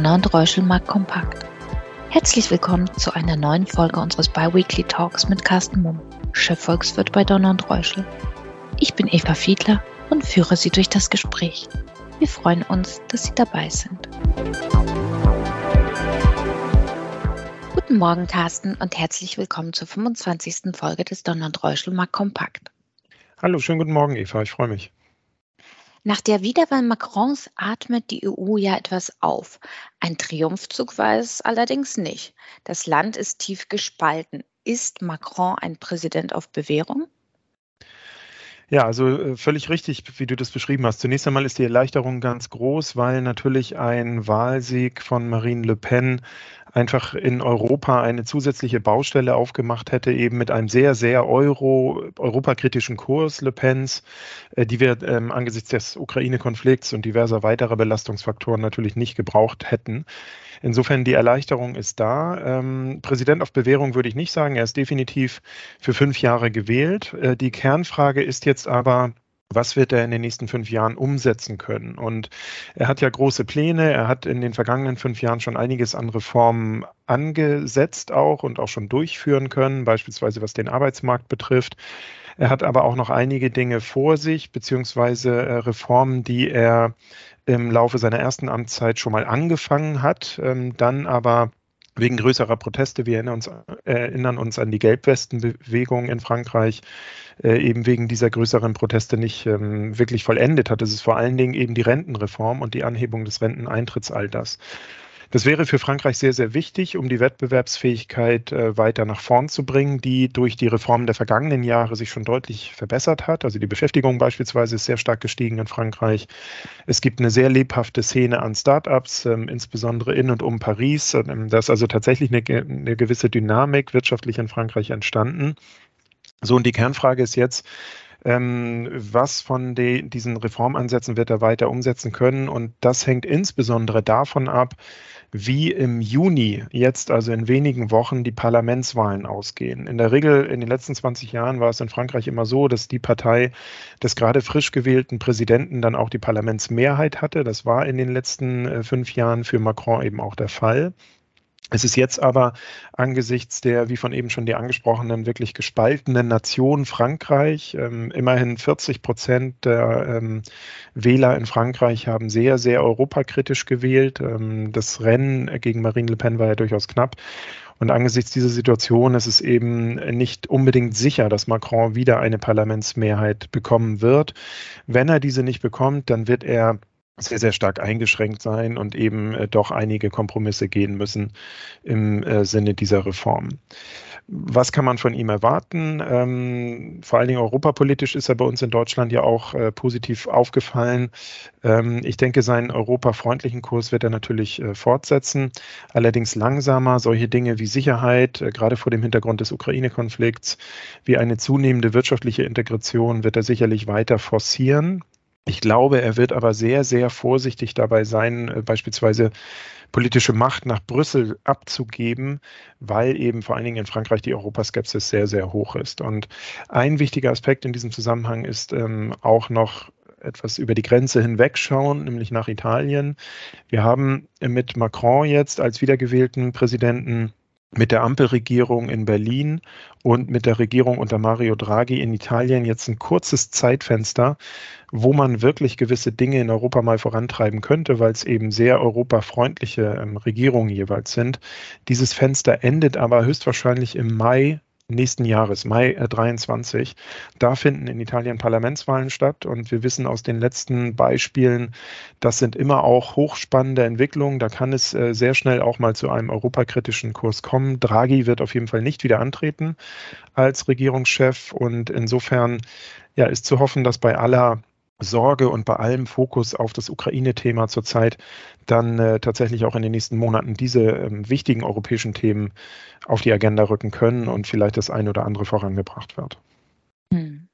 Donner und Reuschel mag kompakt. Herzlich willkommen zu einer neuen Folge unseres Biweekly Talks mit Carsten Mumm, Chefvolkswirt bei Donner und Reuschel. Ich bin Eva Fiedler und führe Sie durch das Gespräch. Wir freuen uns, dass Sie dabei sind. Guten Morgen, Carsten, und herzlich willkommen zur 25. Folge des Donner und Reuschel mag kompakt. Hallo, schönen guten Morgen, Eva. Ich freue mich. Nach der Wiederwahl Macrons atmet die EU ja etwas auf. Ein Triumphzug war es allerdings nicht. Das Land ist tief gespalten. Ist Macron ein Präsident auf Bewährung? Ja, also äh, völlig richtig, wie du das beschrieben hast. Zunächst einmal ist die Erleichterung ganz groß, weil natürlich ein Wahlsieg von Marine Le Pen einfach in Europa eine zusätzliche Baustelle aufgemacht hätte, eben mit einem sehr, sehr euro, europakritischen Kurs Le Pens, äh, die wir ähm, angesichts des Ukraine-Konflikts und diverser weiterer Belastungsfaktoren natürlich nicht gebraucht hätten. Insofern die Erleichterung ist da. Ähm, Präsident auf Bewährung würde ich nicht sagen. Er ist definitiv für fünf Jahre gewählt. Äh, die Kernfrage ist jetzt aber, was wird er in den nächsten fünf Jahren umsetzen können? Und er hat ja große Pläne. Er hat in den vergangenen fünf Jahren schon einiges an Reformen angesetzt auch und auch schon durchführen können, beispielsweise was den Arbeitsmarkt betrifft. Er hat aber auch noch einige Dinge vor sich, beziehungsweise äh, Reformen, die er im Laufe seiner ersten Amtszeit schon mal angefangen hat, ähm, dann aber wegen größerer Proteste, wir erinnern uns, erinnern uns an die Gelbwestenbewegung in Frankreich, äh, eben wegen dieser größeren Proteste nicht ähm, wirklich vollendet hat. Es ist vor allen Dingen eben die Rentenreform und die Anhebung des Renteneintrittsalters. Das wäre für Frankreich sehr, sehr wichtig, um die Wettbewerbsfähigkeit äh, weiter nach vorn zu bringen, die durch die Reformen der vergangenen Jahre sich schon deutlich verbessert hat. Also die Beschäftigung beispielsweise ist sehr stark gestiegen in Frankreich. Es gibt eine sehr lebhafte Szene an Start-ups, ähm, insbesondere in und um Paris. Ähm, da ist also tatsächlich eine, eine gewisse Dynamik wirtschaftlich in Frankreich entstanden. So, und die Kernfrage ist jetzt, ähm, was von de, diesen Reformansätzen wird er weiter umsetzen können? Und das hängt insbesondere davon ab, wie im Juni jetzt, also in wenigen Wochen, die Parlamentswahlen ausgehen. In der Regel in den letzten 20 Jahren war es in Frankreich immer so, dass die Partei des gerade frisch gewählten Präsidenten dann auch die Parlamentsmehrheit hatte. Das war in den letzten äh, fünf Jahren für Macron eben auch der Fall. Es ist jetzt aber angesichts der, wie von eben schon die angesprochenen, wirklich gespaltenen Nation Frankreich, ähm, immerhin 40 Prozent der ähm, Wähler in Frankreich haben sehr, sehr europakritisch gewählt. Ähm, das Rennen gegen Marine Le Pen war ja durchaus knapp. Und angesichts dieser Situation ist es eben nicht unbedingt sicher, dass Macron wieder eine Parlamentsmehrheit bekommen wird. Wenn er diese nicht bekommt, dann wird er sehr, sehr stark eingeschränkt sein und eben äh, doch einige Kompromisse gehen müssen im äh, Sinne dieser Reform. Was kann man von ihm erwarten? Ähm, vor allen Dingen europapolitisch ist er bei uns in Deutschland ja auch äh, positiv aufgefallen. Ähm, ich denke, seinen europafreundlichen Kurs wird er natürlich äh, fortsetzen, allerdings langsamer. Solche Dinge wie Sicherheit, äh, gerade vor dem Hintergrund des Ukraine-Konflikts, wie eine zunehmende wirtschaftliche Integration wird er sicherlich weiter forcieren. Ich glaube, er wird aber sehr, sehr vorsichtig dabei sein, äh, beispielsweise politische Macht nach Brüssel abzugeben, weil eben vor allen Dingen in Frankreich die Europaskepsis sehr, sehr hoch ist. Und ein wichtiger Aspekt in diesem Zusammenhang ist ähm, auch noch etwas über die Grenze hinwegschauen, nämlich nach Italien. Wir haben mit Macron jetzt als wiedergewählten Präsidenten mit der Ampelregierung in Berlin und mit der Regierung unter Mario Draghi in Italien jetzt ein kurzes Zeitfenster, wo man wirklich gewisse Dinge in Europa mal vorantreiben könnte, weil es eben sehr europafreundliche ähm, Regierungen jeweils sind. Dieses Fenster endet aber höchstwahrscheinlich im Mai nächsten Jahres, Mai äh, 23. Da finden in Italien Parlamentswahlen statt und wir wissen aus den letzten Beispielen, das sind immer auch hochspannende Entwicklungen. Da kann es äh, sehr schnell auch mal zu einem europakritischen Kurs kommen. Draghi wird auf jeden Fall nicht wieder antreten als Regierungschef und insofern ja, ist zu hoffen, dass bei aller Sorge und bei allem Fokus auf das Ukraine-Thema zurzeit dann äh, tatsächlich auch in den nächsten Monaten diese ähm, wichtigen europäischen Themen auf die Agenda rücken können und vielleicht das eine oder andere vorangebracht wird. Hm.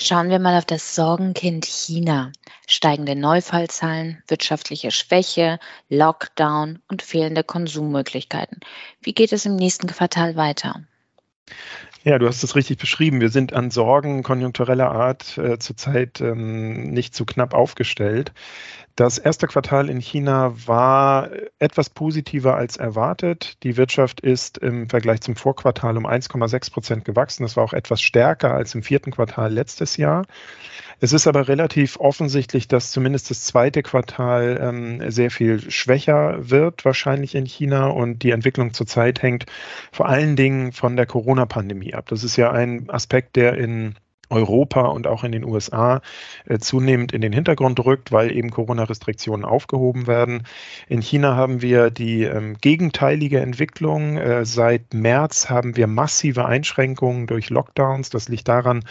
Schauen wir mal auf das Sorgenkind China. Steigende Neufallzahlen, wirtschaftliche Schwäche, Lockdown und fehlende Konsummöglichkeiten. Wie geht es im nächsten Quartal weiter? Ja, du hast es richtig beschrieben. Wir sind an Sorgen konjunktureller Art äh, zurzeit ähm, nicht zu knapp aufgestellt. Das erste Quartal in China war etwas positiver als erwartet. Die Wirtschaft ist im Vergleich zum Vorquartal um 1,6 Prozent gewachsen. Das war auch etwas stärker als im vierten Quartal letztes Jahr. Es ist aber relativ offensichtlich, dass zumindest das zweite Quartal ähm, sehr viel schwächer wird, wahrscheinlich in China. Und die Entwicklung zurzeit hängt vor allen Dingen von der Corona-Pandemie ab. Das ist ja ein Aspekt, der in Europa und auch in den USA äh, zunehmend in den Hintergrund rückt, weil eben Corona-Restriktionen aufgehoben werden. In China haben wir die ähm, gegenteilige Entwicklung. Äh, seit März haben wir massive Einschränkungen durch Lockdowns. Das liegt daran,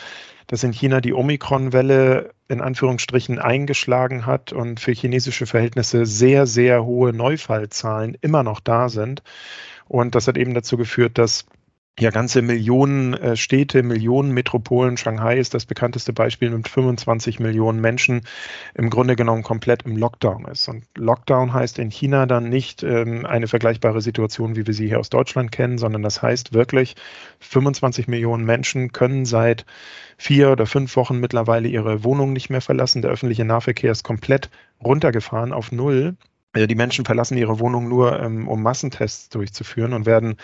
dass in China die Omikron-Welle in Anführungsstrichen eingeschlagen hat und für chinesische Verhältnisse sehr, sehr hohe Neufallzahlen immer noch da sind. Und das hat eben dazu geführt, dass ja ganze Millionen äh, Städte, Millionen Metropolen. Shanghai ist das bekannteste Beispiel mit 25 Millionen Menschen im Grunde genommen komplett im Lockdown ist. Und Lockdown heißt in China dann nicht ähm, eine vergleichbare Situation, wie wir sie hier aus Deutschland kennen, sondern das heißt wirklich, 25 Millionen Menschen können seit vier oder fünf Wochen mittlerweile ihre Wohnung nicht mehr verlassen. Der öffentliche Nahverkehr ist komplett runtergefahren auf Null. Also die Menschen verlassen ihre Wohnung nur, ähm, um Massentests durchzuführen und werden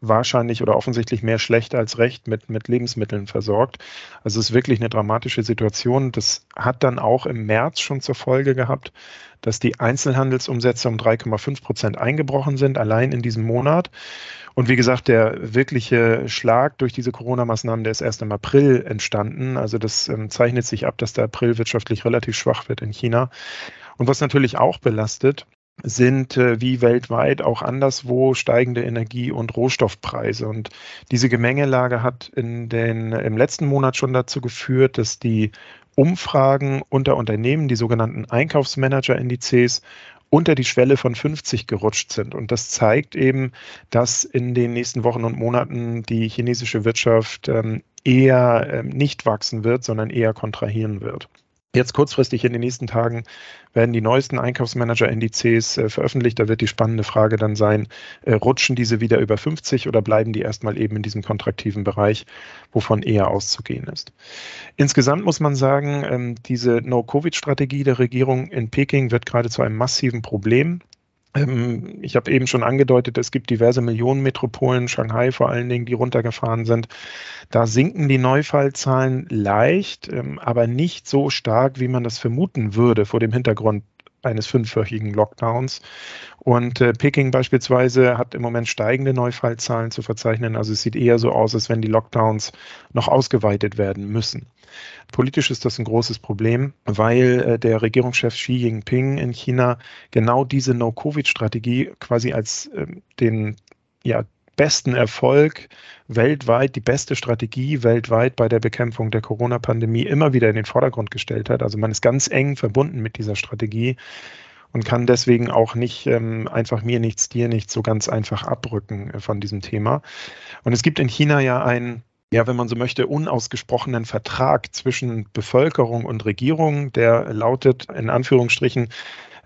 wahrscheinlich oder offensichtlich mehr schlecht als recht mit, mit Lebensmitteln versorgt. Also es ist wirklich eine dramatische Situation. Das hat dann auch im März schon zur Folge gehabt, dass die Einzelhandelsumsätze um 3,5 Prozent eingebrochen sind, allein in diesem Monat. Und wie gesagt, der wirkliche Schlag durch diese Corona-Maßnahmen, der ist erst im April entstanden. Also das ähm, zeichnet sich ab, dass der April wirtschaftlich relativ schwach wird in China. Und was natürlich auch belastet, sind äh, wie weltweit auch anderswo steigende Energie- und Rohstoffpreise. Und diese Gemengelage hat in den, im letzten Monat schon dazu geführt, dass die Umfragen unter Unternehmen, die sogenannten Einkaufsmanager-Indizes, unter die Schwelle von 50 gerutscht sind. Und das zeigt eben, dass in den nächsten Wochen und Monaten die chinesische Wirtschaft ähm, eher ähm, nicht wachsen wird, sondern eher kontrahieren wird. Jetzt kurzfristig in den nächsten Tagen werden die neuesten Einkaufsmanager-Indizes äh, veröffentlicht. Da wird die spannende Frage dann sein, äh, rutschen diese wieder über 50 oder bleiben die erstmal eben in diesem kontraktiven Bereich, wovon eher auszugehen ist. Insgesamt muss man sagen, ähm, diese No-Covid-Strategie der Regierung in Peking wird gerade zu einem massiven Problem. Ähm, ich habe eben schon angedeutet, es gibt diverse Millionenmetropolen, Shanghai vor allen Dingen, die runtergefahren sind. Da sinken die Neufallzahlen leicht, ähm, aber nicht so stark, wie man das vermuten würde vor dem Hintergrund eines fünfwöchigen Lockdowns. Und äh, Peking beispielsweise hat im Moment steigende Neufallzahlen zu verzeichnen. Also es sieht eher so aus, als wenn die Lockdowns noch ausgeweitet werden müssen. Politisch ist das ein großes Problem, weil äh, der Regierungschef Xi Jinping in China genau diese No-Covid-Strategie quasi als äh, den ja, besten Erfolg weltweit, die beste Strategie weltweit bei der Bekämpfung der Corona-Pandemie immer wieder in den Vordergrund gestellt hat. Also man ist ganz eng verbunden mit dieser Strategie und kann deswegen auch nicht ähm, einfach mir nichts, dir nichts so ganz einfach abrücken äh, von diesem Thema. Und es gibt in China ja ein ja, wenn man so möchte, unausgesprochenen Vertrag zwischen Bevölkerung und Regierung, der lautet in Anführungsstrichen,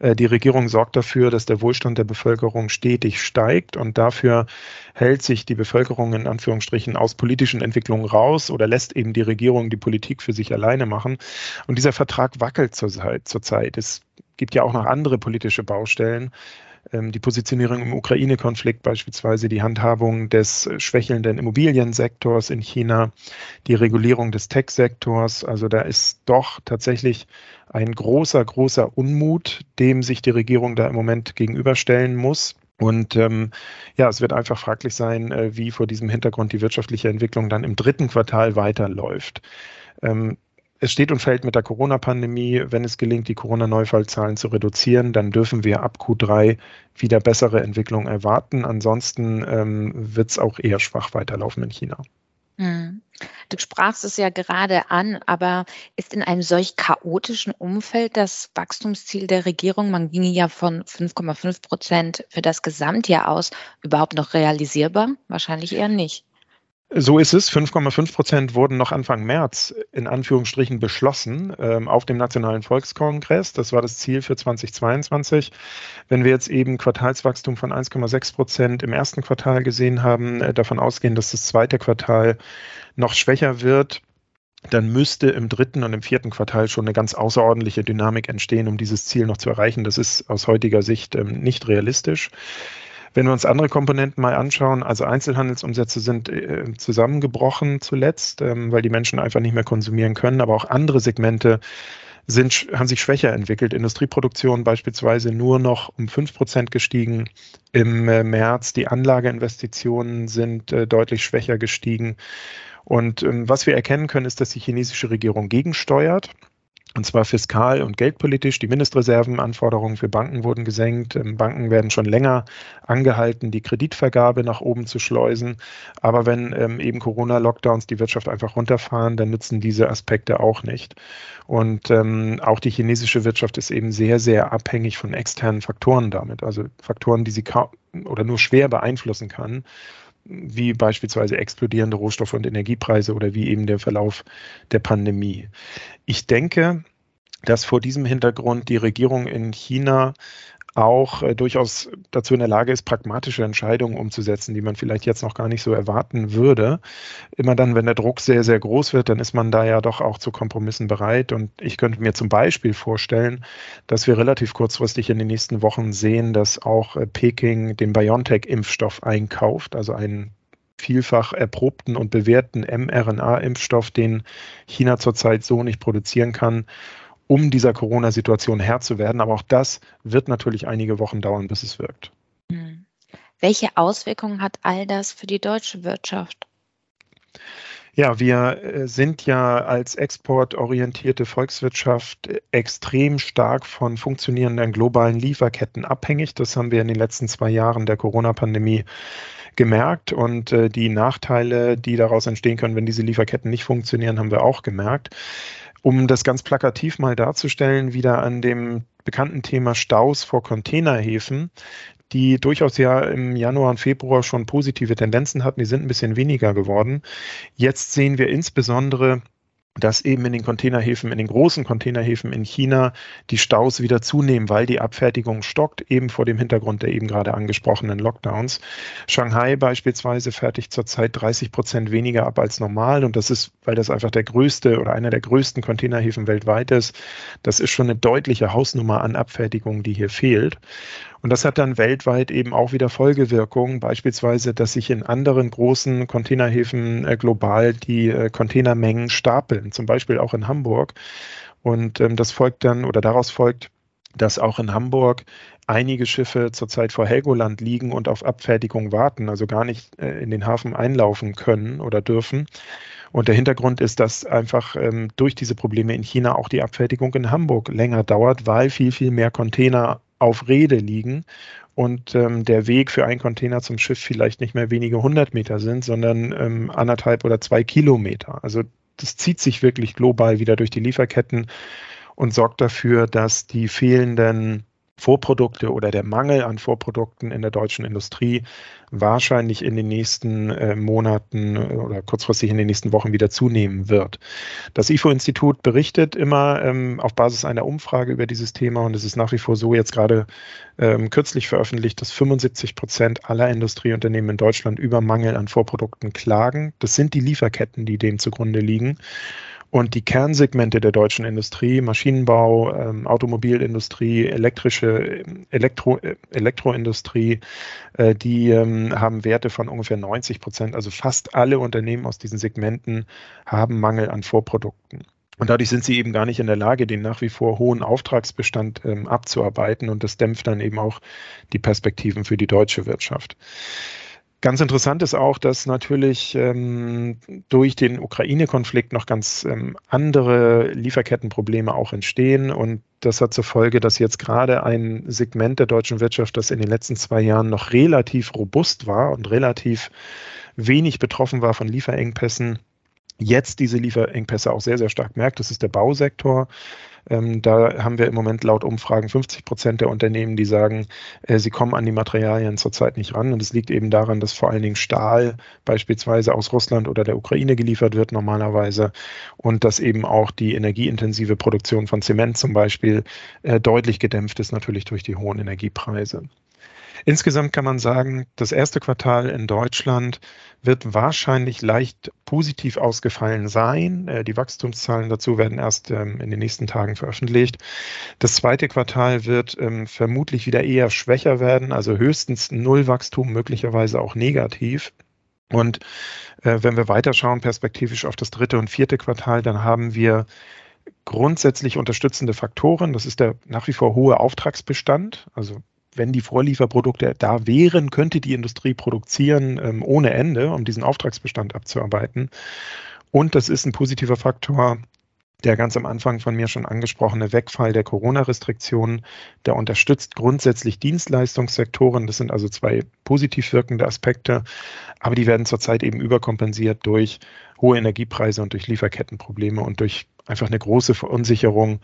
die Regierung sorgt dafür, dass der Wohlstand der Bevölkerung stetig steigt und dafür hält sich die Bevölkerung in Anführungsstrichen aus politischen Entwicklungen raus oder lässt eben die Regierung die Politik für sich alleine machen. Und dieser Vertrag wackelt zurzeit. zurzeit. Es gibt ja auch noch andere politische Baustellen, die Positionierung im Ukraine-Konflikt beispielsweise, die Handhabung des schwächelnden Immobiliensektors in China, die Regulierung des Tech-Sektors. Also da ist doch tatsächlich ein großer, großer Unmut, dem sich die Regierung da im Moment gegenüberstellen muss. Und ähm, ja, es wird einfach fraglich sein, äh, wie vor diesem Hintergrund die wirtschaftliche Entwicklung dann im dritten Quartal weiterläuft. Ähm, es steht und fällt mit der Corona-Pandemie. Wenn es gelingt, die Corona-Neufallzahlen zu reduzieren, dann dürfen wir ab Q3 wieder bessere Entwicklungen erwarten. Ansonsten ähm, wird es auch eher schwach weiterlaufen in China. Hm. Du sprachst es ja gerade an, aber ist in einem solch chaotischen Umfeld das Wachstumsziel der Regierung, man ginge ja von 5,5 Prozent für das Gesamtjahr aus, überhaupt noch realisierbar? Wahrscheinlich eher nicht. So ist es. 5,5 Prozent wurden noch Anfang März in Anführungsstrichen beschlossen ähm, auf dem Nationalen Volkskongress. Das war das Ziel für 2022. Wenn wir jetzt eben Quartalswachstum von 1,6 Prozent im ersten Quartal gesehen haben, äh, davon ausgehen, dass das zweite Quartal noch schwächer wird, dann müsste im dritten und im vierten Quartal schon eine ganz außerordentliche Dynamik entstehen, um dieses Ziel noch zu erreichen. Das ist aus heutiger Sicht ähm, nicht realistisch. Wenn wir uns andere Komponenten mal anschauen, also Einzelhandelsumsätze sind äh, zusammengebrochen zuletzt, ähm, weil die Menschen einfach nicht mehr konsumieren können, aber auch andere Segmente sind, haben sich schwächer entwickelt. Industrieproduktion beispielsweise nur noch um 5 Prozent gestiegen im äh, März. Die Anlageinvestitionen sind äh, deutlich schwächer gestiegen. Und ähm, was wir erkennen können, ist, dass die chinesische Regierung gegensteuert. Und zwar fiskal und geldpolitisch. Die Mindestreservenanforderungen für Banken wurden gesenkt. Ähm, Banken werden schon länger angehalten, die Kreditvergabe nach oben zu schleusen. Aber wenn ähm, eben Corona-Lockdowns die Wirtschaft einfach runterfahren, dann nützen diese Aspekte auch nicht. Und ähm, auch die chinesische Wirtschaft ist eben sehr, sehr abhängig von externen Faktoren damit. Also Faktoren, die sie kaum oder nur schwer beeinflussen kann wie beispielsweise explodierende Rohstoff- und Energiepreise oder wie eben der Verlauf der Pandemie. Ich denke, dass vor diesem Hintergrund die Regierung in China auch äh, durchaus dazu in der Lage ist, pragmatische Entscheidungen umzusetzen, die man vielleicht jetzt noch gar nicht so erwarten würde. Immer dann, wenn der Druck sehr, sehr groß wird, dann ist man da ja doch auch zu Kompromissen bereit. Und ich könnte mir zum Beispiel vorstellen, dass wir relativ kurzfristig in den nächsten Wochen sehen, dass auch äh, Peking den BioNTech-Impfstoff einkauft, also einen vielfach erprobten und bewährten mRNA-Impfstoff, den China zurzeit so nicht produzieren kann um dieser Corona-Situation Herr zu werden. Aber auch das wird natürlich einige Wochen dauern, bis es wirkt. Hm. Welche Auswirkungen hat all das für die deutsche Wirtschaft? Ja, wir äh, sind ja als exportorientierte Volkswirtschaft extrem stark von funktionierenden globalen Lieferketten abhängig. Das haben wir in den letzten zwei Jahren der Corona-Pandemie gemerkt und äh, die Nachteile, die daraus entstehen können, wenn diese Lieferketten nicht funktionieren, haben wir auch gemerkt. Um das ganz plakativ mal darzustellen, wieder an dem bekannten Thema Staus vor Containerhäfen, die durchaus ja im Januar und Februar schon positive Tendenzen hatten, die sind ein bisschen weniger geworden. Jetzt sehen wir insbesondere dass eben in den Containerhäfen, in den großen Containerhäfen in China die Staus wieder zunehmen, weil die Abfertigung stockt, eben vor dem Hintergrund der eben gerade angesprochenen Lockdowns. Shanghai beispielsweise fertigt zurzeit 30 Prozent weniger ab als normal und das ist, weil das einfach der größte oder einer der größten Containerhäfen weltweit ist. Das ist schon eine deutliche Hausnummer an Abfertigung, die hier fehlt. Und das hat dann weltweit eben auch wieder Folgewirkungen, beispielsweise, dass sich in anderen großen Containerhäfen äh, global die äh, Containermengen stapeln, zum Beispiel auch in Hamburg. Und ähm, das folgt dann oder daraus folgt, dass auch in Hamburg einige Schiffe zurzeit vor Helgoland liegen und auf Abfertigung warten, also gar nicht äh, in den Hafen einlaufen können oder dürfen. Und der Hintergrund ist, dass einfach ähm, durch diese Probleme in China auch die Abfertigung in Hamburg länger dauert, weil viel, viel mehr Container auf Rede liegen und ähm, der Weg für einen Container zum Schiff vielleicht nicht mehr wenige hundert Meter sind, sondern ähm, anderthalb oder zwei Kilometer. Also das zieht sich wirklich global wieder durch die Lieferketten und sorgt dafür, dass die fehlenden Vorprodukte oder der Mangel an Vorprodukten in der deutschen Industrie wahrscheinlich in den nächsten äh, Monaten äh, oder kurzfristig in den nächsten Wochen wieder zunehmen wird. Das IFO-Institut berichtet immer ähm, auf Basis einer Umfrage über dieses Thema und es ist nach wie vor so jetzt gerade ähm, kürzlich veröffentlicht, dass 75 Prozent aller Industrieunternehmen in Deutschland über Mangel an Vorprodukten klagen. Das sind die Lieferketten, die dem zugrunde liegen. Und die Kernsegmente der deutschen Industrie, Maschinenbau, ähm, Automobilindustrie, elektrische, Elektro, Elektroindustrie, äh, die ähm, haben Werte von ungefähr 90 Prozent. Also fast alle Unternehmen aus diesen Segmenten haben Mangel an Vorprodukten. Und dadurch sind sie eben gar nicht in der Lage, den nach wie vor hohen Auftragsbestand ähm, abzuarbeiten. Und das dämpft dann eben auch die Perspektiven für die deutsche Wirtschaft. Ganz interessant ist auch, dass natürlich ähm, durch den Ukraine-Konflikt noch ganz ähm, andere Lieferkettenprobleme auch entstehen. Und das hat zur Folge, dass jetzt gerade ein Segment der deutschen Wirtschaft, das in den letzten zwei Jahren noch relativ robust war und relativ wenig betroffen war von Lieferengpässen, jetzt diese Lieferengpässe auch sehr, sehr stark merkt. Das ist der Bausektor. Ähm, da haben wir im Moment laut Umfragen 50 Prozent der Unternehmen, die sagen, äh, sie kommen an die Materialien zurzeit nicht ran. Und es liegt eben daran, dass vor allen Dingen Stahl beispielsweise aus Russland oder der Ukraine geliefert wird normalerweise und dass eben auch die energieintensive Produktion von Zement zum Beispiel äh, deutlich gedämpft ist, natürlich durch die hohen Energiepreise. Insgesamt kann man sagen, das erste Quartal in Deutschland wird wahrscheinlich leicht positiv ausgefallen sein. Äh, die Wachstumszahlen dazu werden erst ähm, in den nächsten Tagen veröffentlicht. Das zweite Quartal wird ähm, vermutlich wieder eher schwächer werden, also höchstens Nullwachstum, möglicherweise auch negativ. Und äh, wenn wir weiterschauen, perspektivisch auf das dritte und vierte Quartal, dann haben wir grundsätzlich unterstützende Faktoren. Das ist der nach wie vor hohe Auftragsbestand. Also wenn die Vorlieferprodukte da wären, könnte die Industrie produzieren ähm, ohne Ende, um diesen Auftragsbestand abzuarbeiten. Und das ist ein positiver Faktor, der ganz am Anfang von mir schon angesprochene Wegfall der Corona-Restriktionen, der unterstützt grundsätzlich Dienstleistungssektoren. Das sind also zwei positiv wirkende Aspekte, aber die werden zurzeit eben überkompensiert durch hohe Energiepreise und durch Lieferkettenprobleme und durch einfach eine große Verunsicherung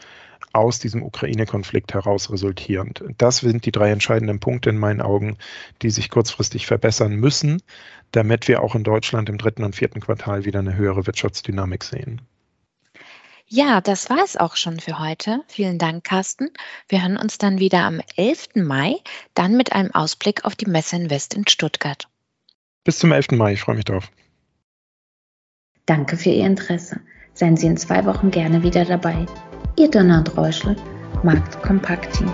aus diesem Ukraine-Konflikt heraus resultierend. Das sind die drei entscheidenden Punkte in meinen Augen, die sich kurzfristig verbessern müssen, damit wir auch in Deutschland im dritten und vierten Quartal wieder eine höhere Wirtschaftsdynamik sehen. Ja, das war es auch schon für heute. Vielen Dank, Carsten. Wir hören uns dann wieder am 11. Mai, dann mit einem Ausblick auf die Messe Invest in Stuttgart. Bis zum 11. Mai, ich freue mich drauf. Danke für Ihr Interesse. Seien Sie in zwei Wochen gerne wieder dabei. Ihr Donner und Räuschle, Markt Kompakt Team.